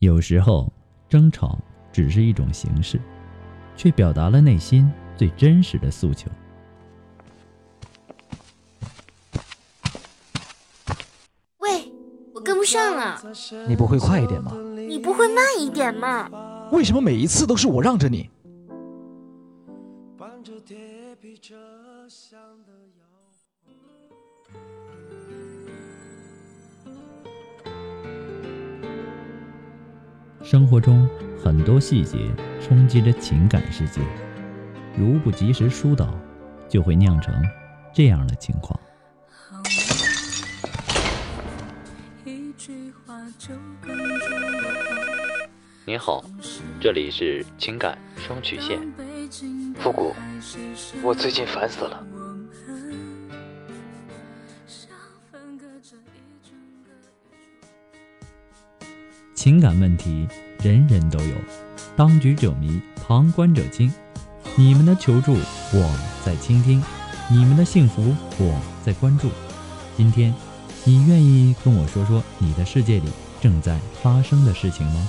有时候争吵只是一种形式，却表达了内心最真实的诉求。喂，我跟不上了，你不会快一点吗？你不会慢一点吗？为什么每一次都是我让着你？生活中很多细节冲击着情感世界，如不及时疏导，就会酿成这样的情况。您好，这里是情感双曲线。复古，我最近烦死了。情感问题人人都有，当局者迷，旁观者清。你们的求助，我在倾听；你们的幸福，我在关注。今天，你愿意跟我说说你的世界里正在发生的事情吗？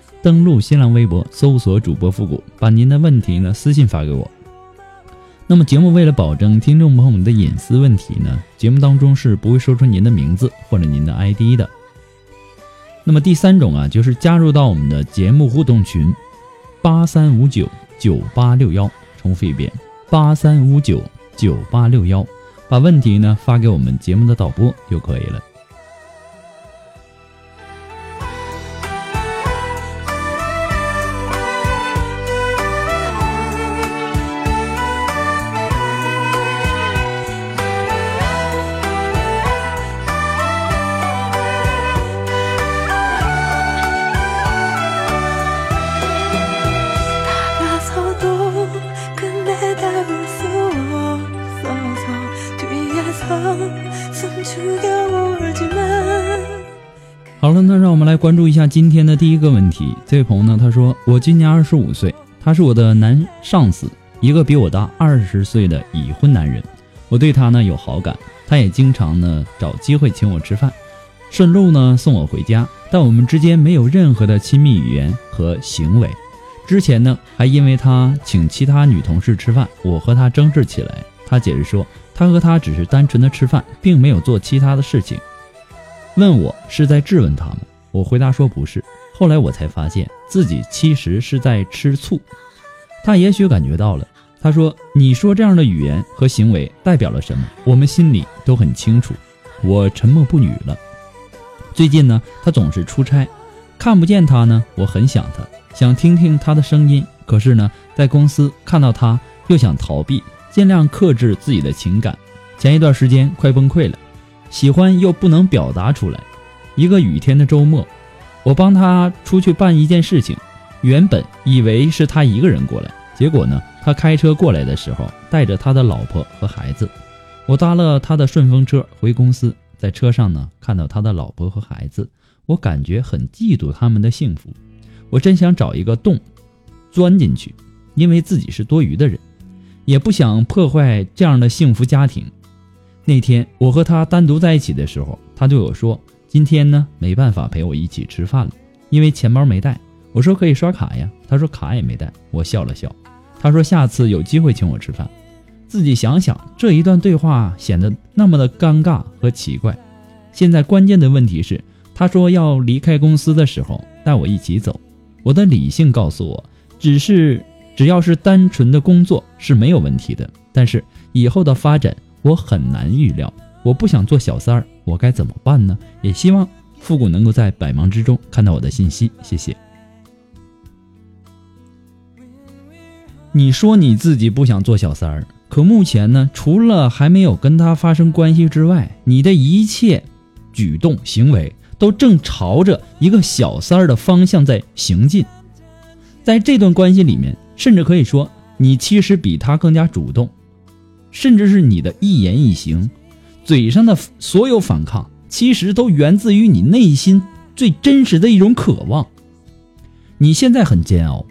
登录新浪微博，搜索主播复古，把您的问题呢私信发给我。那么节目为了保证听众朋友们的隐私问题呢，节目当中是不会说出您的名字或者您的 ID 的。那么第三种啊，就是加入到我们的节目互动群八三五九九八六幺，重复一遍八三五九九八六幺，把问题呢发给我们节目的导播就可以了。今天的第一个问题。这位朋友呢，他说：“我今年二十五岁，他是我的男上司，一个比我大二十岁的已婚男人。我对他呢有好感，他也经常呢找机会请我吃饭，顺路呢送我回家。但我们之间没有任何的亲密语言和行为。之前呢还因为他请其他女同事吃饭，我和他争执起来。他解释说，他和他只是单纯的吃饭，并没有做其他的事情。”问我是在质问他吗？我回答说不是。后来我才发现自己其实是在吃醋。他也许感觉到了。他说：“你说这样的语言和行为代表了什么？我们心里都很清楚。”我沉默不语了。最近呢，他总是出差，看不见他呢，我很想他，想听听他的声音。可是呢，在公司看到他，又想逃避，尽量克制自己的情感。前一段时间快崩溃了，喜欢又不能表达出来。一个雨天的周末，我帮他出去办一件事情，原本以为是他一个人过来，结果呢，他开车过来的时候带着他的老婆和孩子。我搭了他的顺风车回公司，在车上呢看到他的老婆和孩子，我感觉很嫉妒他们的幸福。我真想找一个洞钻进去，因为自己是多余的人，也不想破坏这样的幸福家庭。那天我和他单独在一起的时候，他对我说：“今天呢没办法陪我一起吃饭了，因为钱包没带。”我说：“可以刷卡呀。”他说：“卡也没带。”我笑了笑。他说：“下次有机会请我吃饭。”自己想想，这一段对话显得那么的尴尬和奇怪。现在关键的问题是，他说要离开公司的时候带我一起走。我的理性告诉我，只是只要是单纯的工作是没有问题的，但是以后的发展。我很难预料，我不想做小三儿，我该怎么办呢？也希望复古能够在百忙之中看到我的信息，谢谢。你说你自己不想做小三儿，可目前呢，除了还没有跟他发生关系之外，你的一切举动行为都正朝着一个小三儿的方向在行进。在这段关系里面，甚至可以说，你其实比他更加主动。甚至是你的一言一行，嘴上的所有反抗，其实都源自于你内心最真实的一种渴望。你现在很煎熬，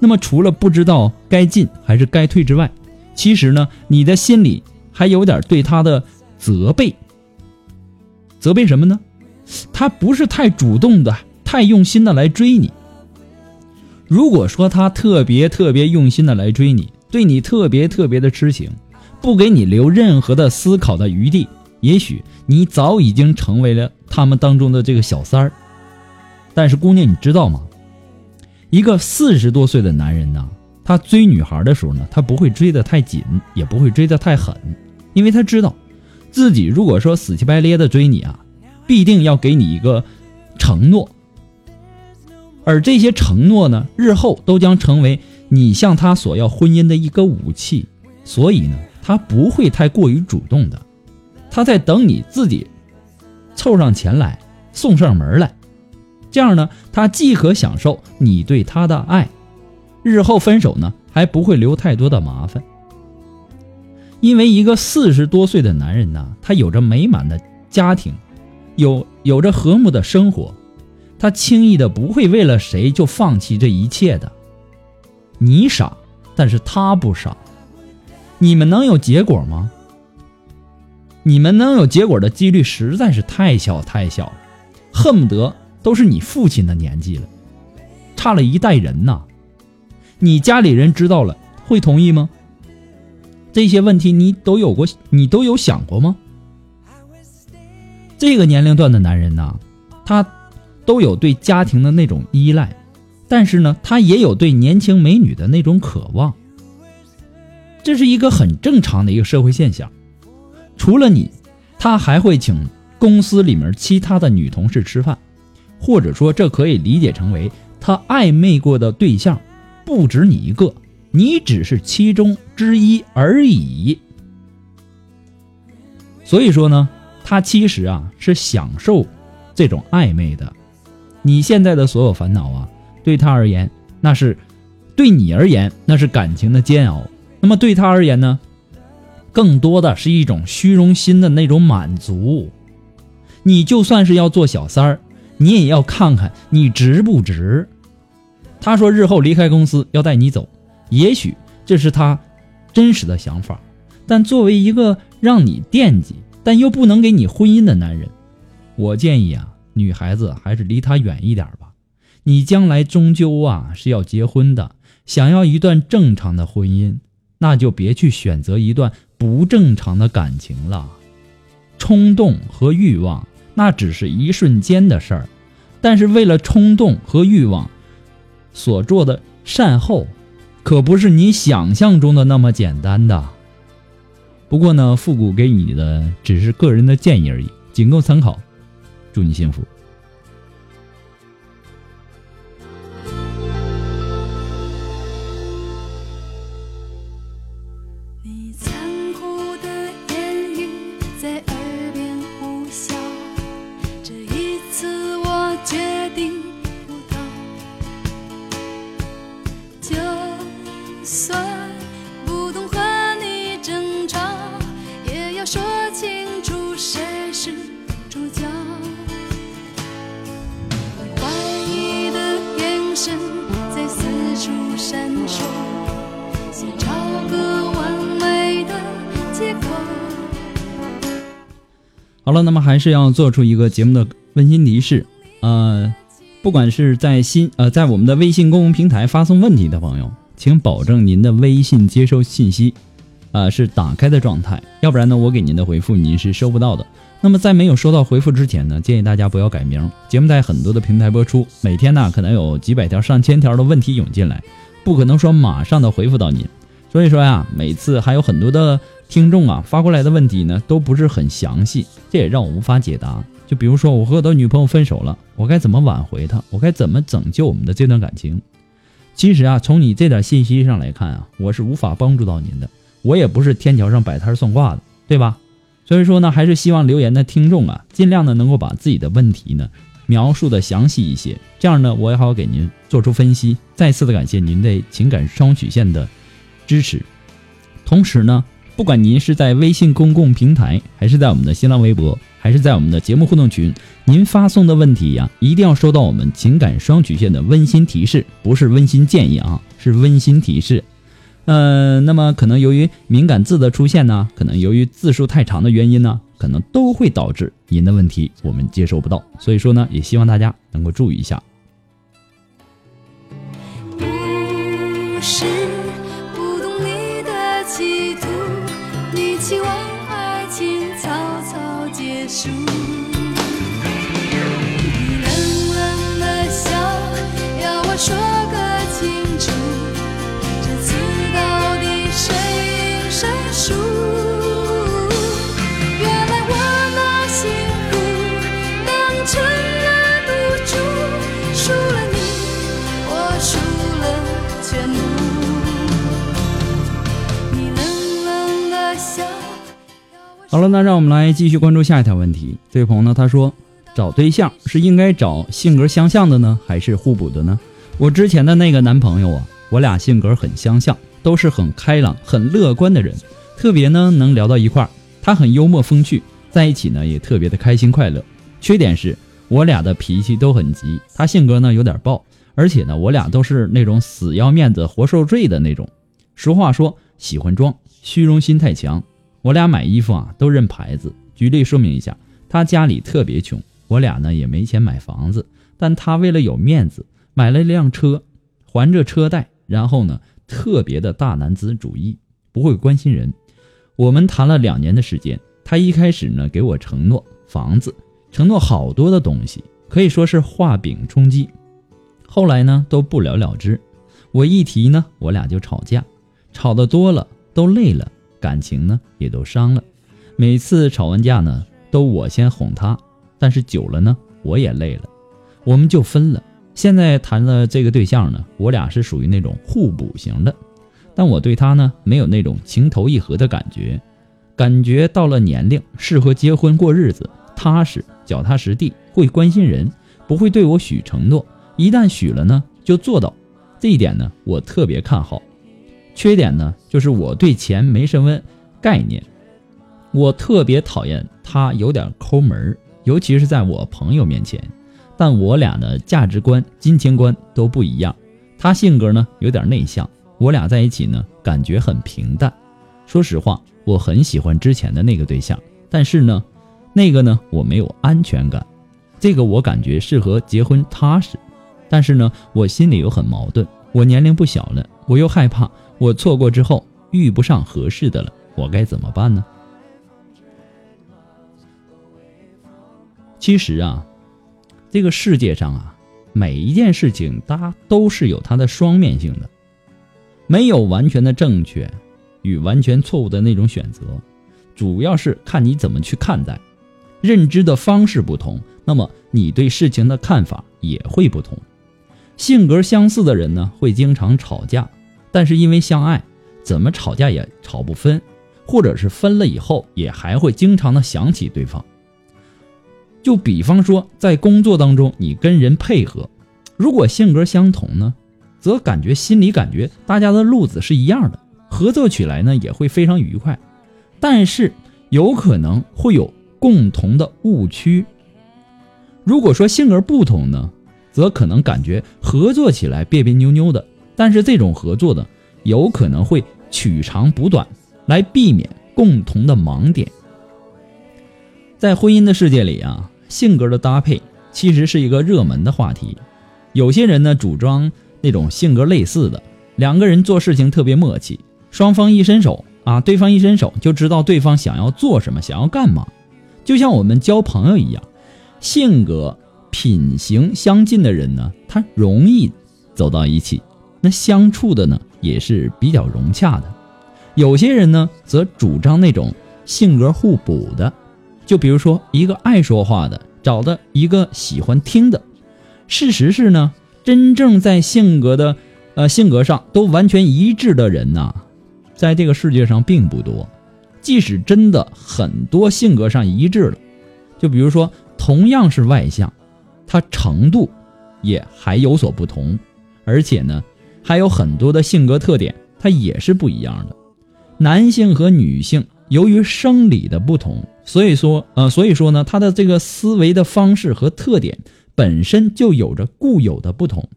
那么除了不知道该进还是该退之外，其实呢，你的心里还有点对他的责备。责备什么呢？他不是太主动的，太用心的来追你。如果说他特别特别用心的来追你，对你特别特别的痴情。不给你留任何的思考的余地，也许你早已经成为了他们当中的这个小三儿。但是姑娘，你知道吗？一个四十多岁的男人呢，他追女孩的时候呢，他不会追得太紧，也不会追得太狠，因为他知道，自己如果说死乞白咧的追你啊，必定要给你一个承诺，而这些承诺呢，日后都将成为你向他索要婚姻的一个武器。所以呢。他不会太过于主动的，他在等你自己凑上前来送上门来，这样呢，他既可享受你对他的爱，日后分手呢还不会留太多的麻烦。因为一个四十多岁的男人呢，他有着美满的家庭，有有着和睦的生活，他轻易的不会为了谁就放弃这一切的。你傻，但是他不傻。你们能有结果吗？你们能有结果的几率实在是太小太小了，恨不得都是你父亲的年纪了，差了一代人呐！你家里人知道了会同意吗？这些问题你都有过，你都有想过吗？这个年龄段的男人呐，他都有对家庭的那种依赖，但是呢，他也有对年轻美女的那种渴望。这是一个很正常的一个社会现象，除了你，他还会请公司里面其他的女同事吃饭，或者说这可以理解成为他暧昧过的对象不止你一个，你只是其中之一而已。所以说呢，他其实啊是享受这种暧昧的。你现在的所有烦恼啊，对他而言那是，对你而言那是感情的煎熬。那么对他而言呢，更多的是一种虚荣心的那种满足。你就算是要做小三儿，你也要看看你值不值。他说日后离开公司要带你走，也许这是他真实的想法。但作为一个让你惦记但又不能给你婚姻的男人，我建议啊，女孩子还是离他远一点吧。你将来终究啊是要结婚的，想要一段正常的婚姻。那就别去选择一段不正常的感情了，冲动和欲望那只是一瞬间的事儿，但是为了冲动和欲望所做的善后，可不是你想象中的那么简单的。不过呢，复古给你的只是个人的建议而已，仅供参考。祝你幸福。好了，那么还是要做出一个节目的温馨提示，呃，不管是在新呃在我们的微信公共平台发送问题的朋友，请保证您的微信接收信息，啊是打开的状态，要不然呢，我给您的回复您是收不到的。那么在没有收到回复之前呢，建议大家不要改名。节目在很多的平台播出，每天呢可能有几百条、上千条的问题涌进来，不可能说马上的回复到您。所以说呀，每次还有很多的听众啊发过来的问题呢，都不是很详细，这也让我无法解答。就比如说，我和我的女朋友分手了，我该怎么挽回她？我该怎么拯救我们的这段感情？其实啊，从你这点信息上来看啊，我是无法帮助到您的。我也不是天桥上摆摊算卦的，对吧？所以说呢，还是希望留言的听众啊，尽量的能够把自己的问题呢描述的详细一些，这样呢，我也好给您做出分析。再次的感谢您对情感双曲线的支持。同时呢，不管您是在微信公共平台，还是在我们的新浪微博，还是在我们的节目互动群，您发送的问题呀，一定要收到我们情感双曲线的温馨提示，不是温馨建议啊，是温馨提示。呃，那么可能由于敏感字的出现呢，可能由于字数太长的原因呢，可能都会导致您的问题我们接收不到。所以说呢，也希望大家能够注意一下。结好了，那让我们来继续关注下一条问题。这位朋友呢，他说找对象是应该找性格相像的呢，还是互补的呢？我之前的那个男朋友啊，我俩性格很相像，都是很开朗、很乐观的人，特别呢能聊到一块儿。他很幽默风趣，在一起呢也特别的开心快乐。缺点是我俩的脾气都很急，他性格呢有点暴，而且呢我俩都是那种死要面子活受罪的那种。俗话说喜欢装，虚荣心太强。我俩买衣服啊都认牌子。举例说明一下，他家里特别穷，我俩呢也没钱买房子，但他为了有面子，买了一辆车，还着车贷，然后呢特别的大男子主义，不会关心人。我们谈了两年的时间，他一开始呢给我承诺房子，承诺好多的东西，可以说是画饼充饥。后来呢都不了了之，我一提呢，我俩就吵架，吵得多了都累了，感情呢也都伤了。每次吵完架呢，都我先哄他，但是久了呢，我也累了，我们就分了。现在谈的这个对象呢，我俩是属于那种互补型的，但我对他呢没有那种情投意合的感觉，感觉到了年龄适合结婚过日子，踏实、脚踏实地，会关心人，不会对我许承诺，一旦许了呢就做到，这一点呢我特别看好。缺点呢就是我对钱没什么概念，我特别讨厌他有点抠门，尤其是在我朋友面前。但我俩的价值观、金钱观都不一样。他性格呢有点内向，我俩在一起呢感觉很平淡。说实话，我很喜欢之前的那个对象，但是呢，那个呢我没有安全感。这个我感觉适合结婚踏实，但是呢，我心里又很矛盾。我年龄不小了，我又害怕我错过之后遇不上合适的了，我该怎么办呢？其实啊，这个世界上啊，每一件事情它都是有它的双面性的，没有完全的正确与完全错误的那种选择，主要是看你怎么去看待，认知的方式不同，那么你对事情的看法也会不同。性格相似的人呢，会经常吵架，但是因为相爱，怎么吵架也吵不分，或者是分了以后也还会经常的想起对方。就比方说，在工作当中，你跟人配合，如果性格相同呢，则感觉心里感觉大家的路子是一样的，合作起来呢也会非常愉快。但是有可能会有共同的误区。如果说性格不同呢，则可能感觉合作起来别别扭扭的。但是这种合作呢，有可能会取长补短，来避免共同的盲点。在婚姻的世界里啊，性格的搭配其实是一个热门的话题。有些人呢主张那种性格类似的，两个人做事情特别默契，双方一伸手啊，对方一伸手就知道对方想要做什么，想要干嘛。就像我们交朋友一样，性格、品行相近的人呢，他容易走到一起，那相处的呢也是比较融洽的。有些人呢则主张那种性格互补的。就比如说，一个爱说话的找的一个喜欢听的。事实是呢，真正在性格的，呃，性格上都完全一致的人呐，在这个世界上并不多。即使真的很多性格上一致了，就比如说同样是外向，他程度也还有所不同，而且呢，还有很多的性格特点，它也是不一样的。男性和女性由于生理的不同。所以说，呃，所以说呢，他的这个思维的方式和特点本身就有着固有的不同，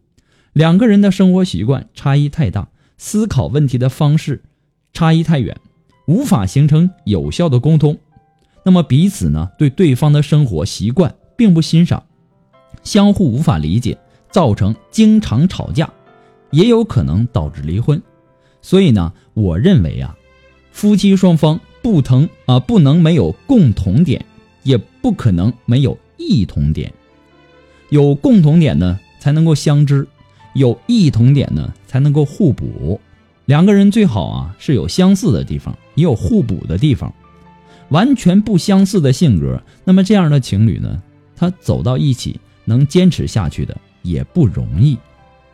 两个人的生活习惯差异太大，思考问题的方式差异太远，无法形成有效的沟通。那么彼此呢，对对方的生活习惯并不欣赏，相互无法理解，造成经常吵架，也有可能导致离婚。所以呢，我认为啊，夫妻双方。不同啊，不能没有共同点，也不可能没有异同点。有共同点呢，才能够相知；有异同点呢，才能够互补。两个人最好啊是有相似的地方，也有互补的地方。完全不相似的性格，那么这样的情侣呢，他走到一起能坚持下去的也不容易。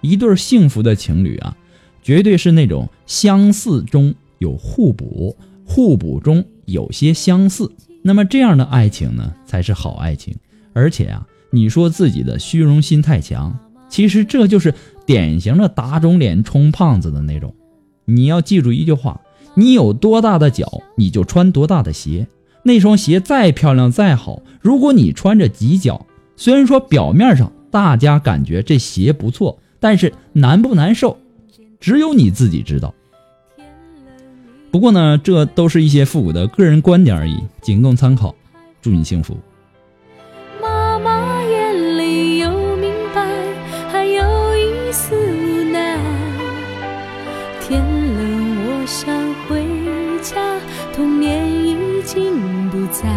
一对幸福的情侣啊，绝对是那种相似中有互补。互补中有些相似，那么这样的爱情呢，才是好爱情。而且啊，你说自己的虚荣心太强，其实这就是典型的打肿脸充胖子的那种。你要记住一句话：你有多大的脚，你就穿多大的鞋。那双鞋再漂亮再好，如果你穿着挤脚，虽然说表面上大家感觉这鞋不错，但是难不难受，只有你自己知道。不过呢，这都是一些复古的个人观点而已，仅供参考。祝你幸福。妈妈眼里有明白，还有一丝无奈。天冷，我想回家，童年已经不在。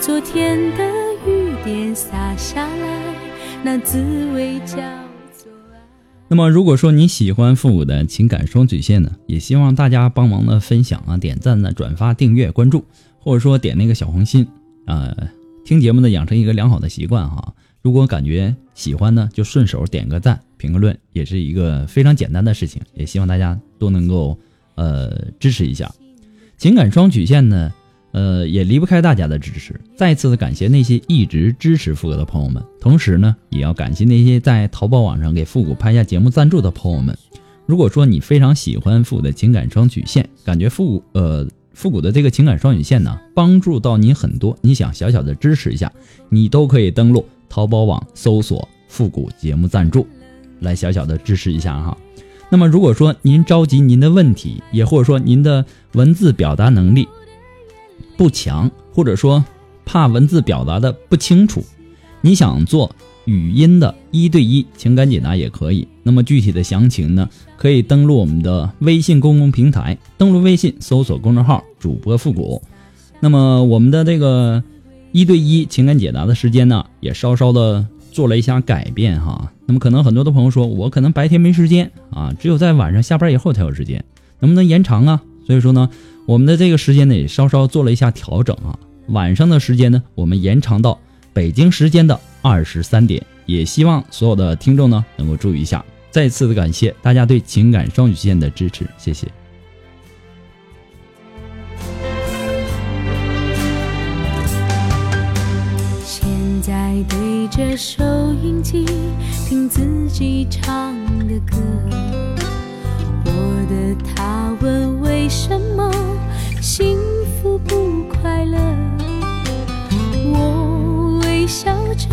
昨天的雨点洒下来，那滋味叫。那么，如果说你喜欢复古的情感双曲线呢，也希望大家帮忙的分享啊、点赞呢、转发、订阅、关注，或者说点那个小红心啊。听节目呢，养成一个良好的习惯哈。如果感觉喜欢呢，就顺手点个赞、评个论，也是一个非常简单的事情。也希望大家都能够呃支持一下情感双曲线呢。呃，也离不开大家的支持。再次的感谢那些一直支持复古的朋友们，同时呢，也要感谢那些在淘宝网上给复古拍下节目赞助的朋友们。如果说你非常喜欢复古的情感双曲线，感觉复古呃复古的这个情感双曲线呢，帮助到您很多，你想小小的支持一下，你都可以登录淘宝网搜索复古节目赞助，来小小的支持一下哈。那么如果说您着急您的问题，也或者说您的文字表达能力。不强，或者说怕文字表达的不清楚，你想做语音的一对一情感解答也可以。那么具体的详情呢，可以登录我们的微信公共平台，登录微信搜索公众号主播复古。那么我们的这个一对一情感解答的时间呢，也稍稍的做了一下改变哈。那么可能很多的朋友说，我可能白天没时间啊，只有在晚上下班以后才有时间，能不能延长啊？所以说呢。我们的这个时间呢也稍稍做了一下调整啊，晚上的时间呢我们延长到北京时间的二十三点，也希望所有的听众呢能够注意一下。再次的感谢大家对情感双曲线的支持，谢谢。现在对着收音机听自己唱的歌，的他问为什么？幸福不快乐，我微笑着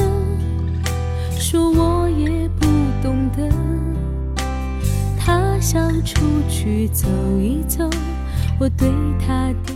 说，我也不懂得。他想出去走一走，我对他点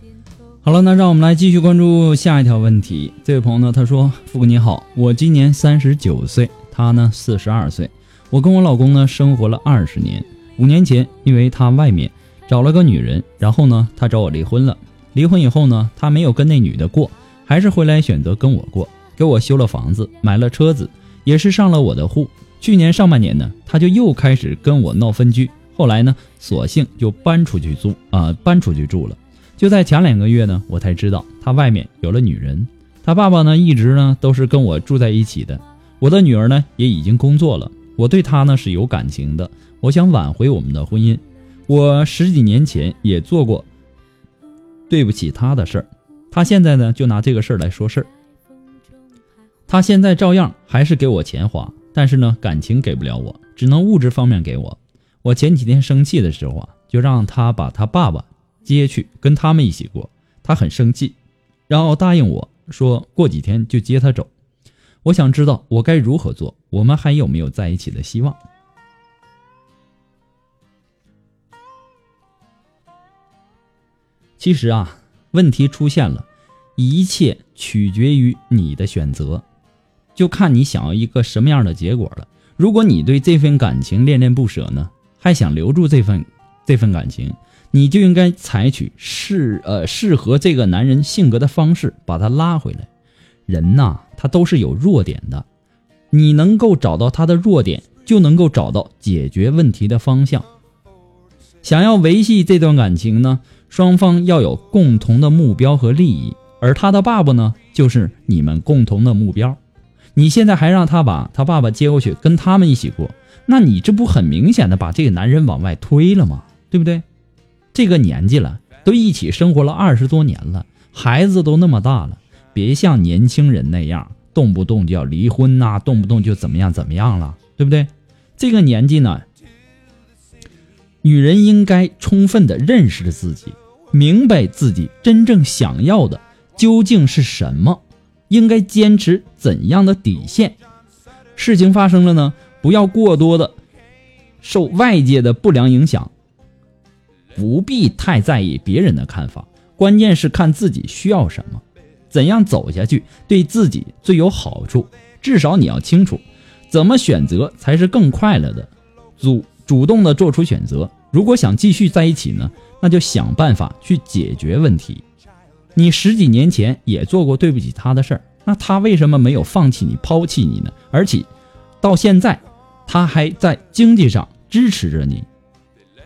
点头。好了，那让我们来继续关注下一条问题。这位朋友呢，他说：“富哥你好，我今年三十九岁，他呢四十二岁。我跟我老公呢生活了二十年。五年前，因为他外面找了个女人，然后呢他找我离婚了。离婚以后呢，他没有跟那女的过，还是回来选择跟我过，给我修了房子，买了车子，也是上了我的户。去年上半年呢，他就又开始跟我闹分居，后来呢，索性就搬出去住啊、搬出去住了。”就在前两个月呢，我才知道他外面有了女人。他爸爸呢，一直呢都是跟我住在一起的。我的女儿呢，也已经工作了。我对他呢是有感情的，我想挽回我们的婚姻。我十几年前也做过对不起他的事儿，他现在呢就拿这个事儿来说事儿。他现在照样还是给我钱花，但是呢感情给不了我，只能物质方面给我。我前几天生气的时候啊，就让他把他爸爸。接去跟他们一起过，他很生气，然后答应我说过几天就接他走。我想知道我该如何做，我们还有没有在一起的希望？其实啊，问题出现了，一切取决于你的选择，就看你想要一个什么样的结果了。如果你对这份感情恋恋不舍呢，还想留住这份这份感情。你就应该采取适呃适合这个男人性格的方式把他拉回来。人呐，他都是有弱点的，你能够找到他的弱点，就能够找到解决问题的方向。想要维系这段感情呢，双方要有共同的目标和利益，而他的爸爸呢，就是你们共同的目标。你现在还让他把他爸爸接过去跟他们一起过，那你这不很明显的把这个男人往外推了吗？对不对？这个年纪了，都一起生活了二十多年了，孩子都那么大了，别像年轻人那样，动不动就要离婚呐，动不动就怎么样怎么样了，对不对？这个年纪呢，女人应该充分的认识自己，明白自己真正想要的究竟是什么，应该坚持怎样的底线。事情发生了呢，不要过多的受外界的不良影响。不必太在意别人的看法，关键是看自己需要什么，怎样走下去对自己最有好处。至少你要清楚，怎么选择才是更快乐的，主主动的做出选择。如果想继续在一起呢，那就想办法去解决问题。你十几年前也做过对不起他的事儿，那他为什么没有放弃你、抛弃你呢？而且到现在，他还在经济上支持着你。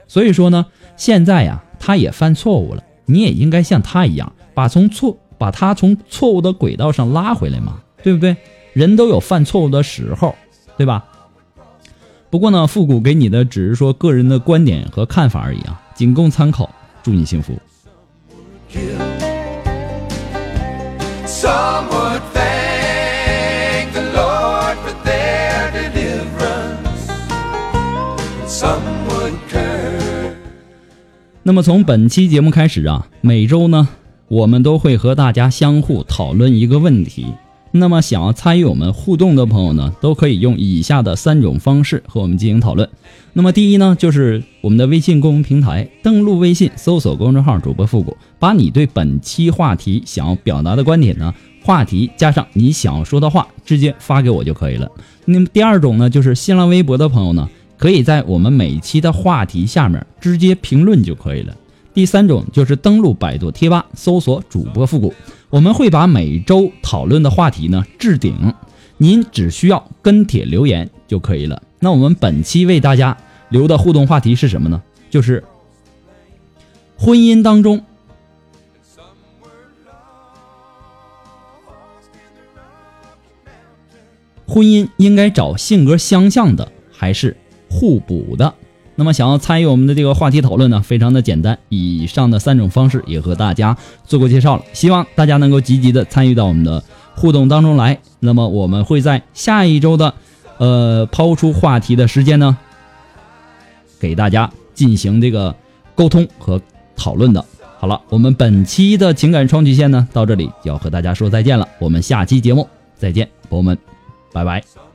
所以说呢。现在呀，他也犯错误了，你也应该像他一样，把从错把他从错误的轨道上拉回来嘛，对不对？人都有犯错误的时候，对吧？不过呢，复古给你的只是说个人的观点和看法而已啊，仅供参考。祝你幸福。那么从本期节目开始啊，每周呢，我们都会和大家相互讨论一个问题。那么想要参与我们互动的朋友呢，都可以用以下的三种方式和我们进行讨论。那么第一呢，就是我们的微信公众平台，登录微信搜索公众号“主播复古”，把你对本期话题想要表达的观点呢，话题加上你想要说的话，直接发给我就可以了。那么第二种呢，就是新浪微博的朋友呢。可以在我们每期的话题下面直接评论就可以了。第三种就是登录百度贴吧，搜索主播复古，我们会把每周讨论的话题呢置顶，您只需要跟帖留言就可以了。那我们本期为大家留的互动话题是什么呢？就是婚姻当中，婚姻应该找性格相像的还是？互补的，那么想要参与我们的这个话题讨论呢，非常的简单。以上的三种方式也和大家做过介绍了，希望大家能够积极的参与到我们的互动当中来。那么我们会在下一周的，呃，抛出话题的时间呢，给大家进行这个沟通和讨论的。好了，我们本期的情感双曲线呢，到这里就要和大家说再见了。我们下期节目再见，朋友们，拜拜。